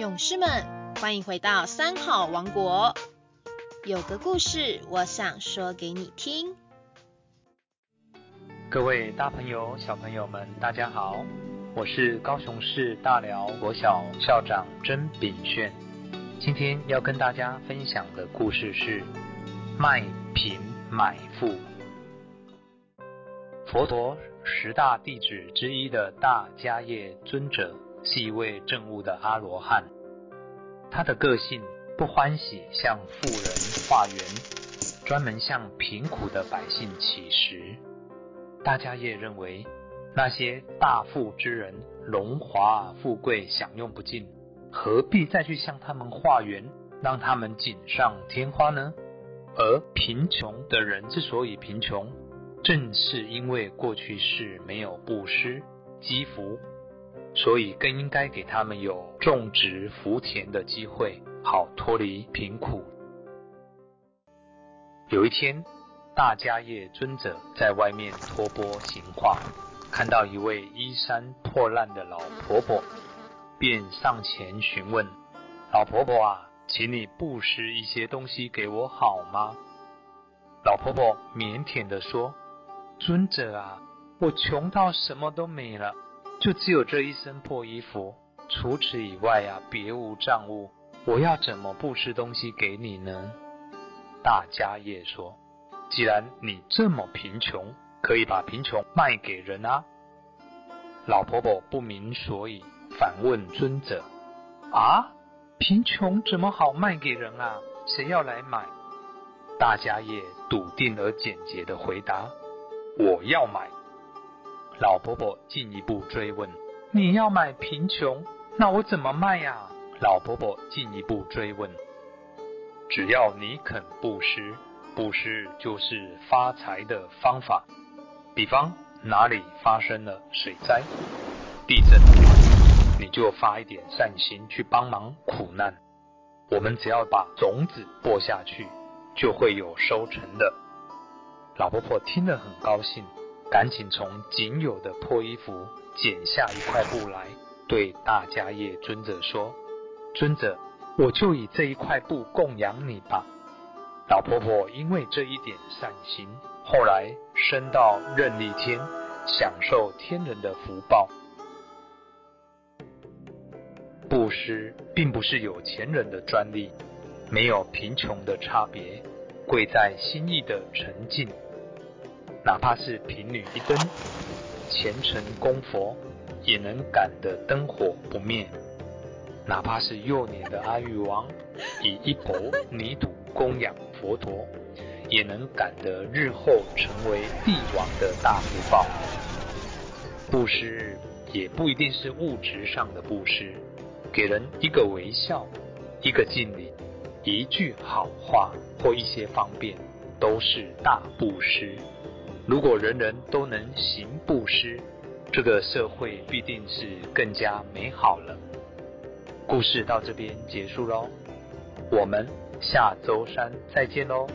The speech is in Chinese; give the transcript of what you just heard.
勇士们，欢迎回到三好王国。有个故事，我想说给你听。各位大朋友、小朋友们，大家好，我是高雄市大寮国小校长甄炳炫。今天要跟大家分享的故事是卖贫买富。佛陀十大弟子之一的大迦叶尊者。是一位正悟的阿罗汉，他的个性不欢喜向富人化缘，专门向贫苦的百姓乞食。大家也认为那些大富之人荣华富贵享用不尽，何必再去向他们化缘，让他们锦上添花呢？而贫穷的人之所以贫穷，正是因为过去世没有布施积福。所以更应该给他们有种植福田的机会，好脱离贫苦。有一天，大迦叶尊者在外面托钵行化，看到一位衣衫破烂的老婆婆，便上前询问：“老婆婆啊，请你布施一些东西给我好吗？”老婆婆腼腆地说：“尊者啊，我穷到什么都没了。”就只有这一身破衣服，除此以外啊，别无障物。我要怎么布施东西给你呢？大家也说：“既然你这么贫穷，可以把贫穷卖给人啊。”老婆婆不明所以，反问尊者：“啊，贫穷怎么好卖给人啊？谁要来买？”大家也笃定而简洁的回答：“我要买。”老婆婆进一步追问：“你要买贫穷，那我怎么卖呀？”老婆婆进一步追问：“只要你肯布施，布施就是发财的方法。比方哪里发生了水灾、地震，你就发一点善心去帮忙苦难。我们只要把种子播下去，就会有收成的。”老婆婆听了很高兴。赶紧从仅有的破衣服剪下一块布来，对大迦叶尊者说：“尊者，我就以这一块布供养你吧。”老婆婆因为这一点善心，后来升到任力天，享受天人的福报。布施并不是有钱人的专利，没有贫穷的差别，贵在心意的沉静。哪怕是贫女一灯，虔诚供佛，也能感得灯火不灭；哪怕是幼年的阿育王，以一钵泥土供养佛陀，也能感得日后成为帝王的大福报。布施也不一定是物质上的布施，给人一个微笑，一个敬礼，一句好话或一些方便，都是大布施。如果人人都能行布施，这个社会必定是更加美好了。故事到这边结束喽，我们下周三再见喽。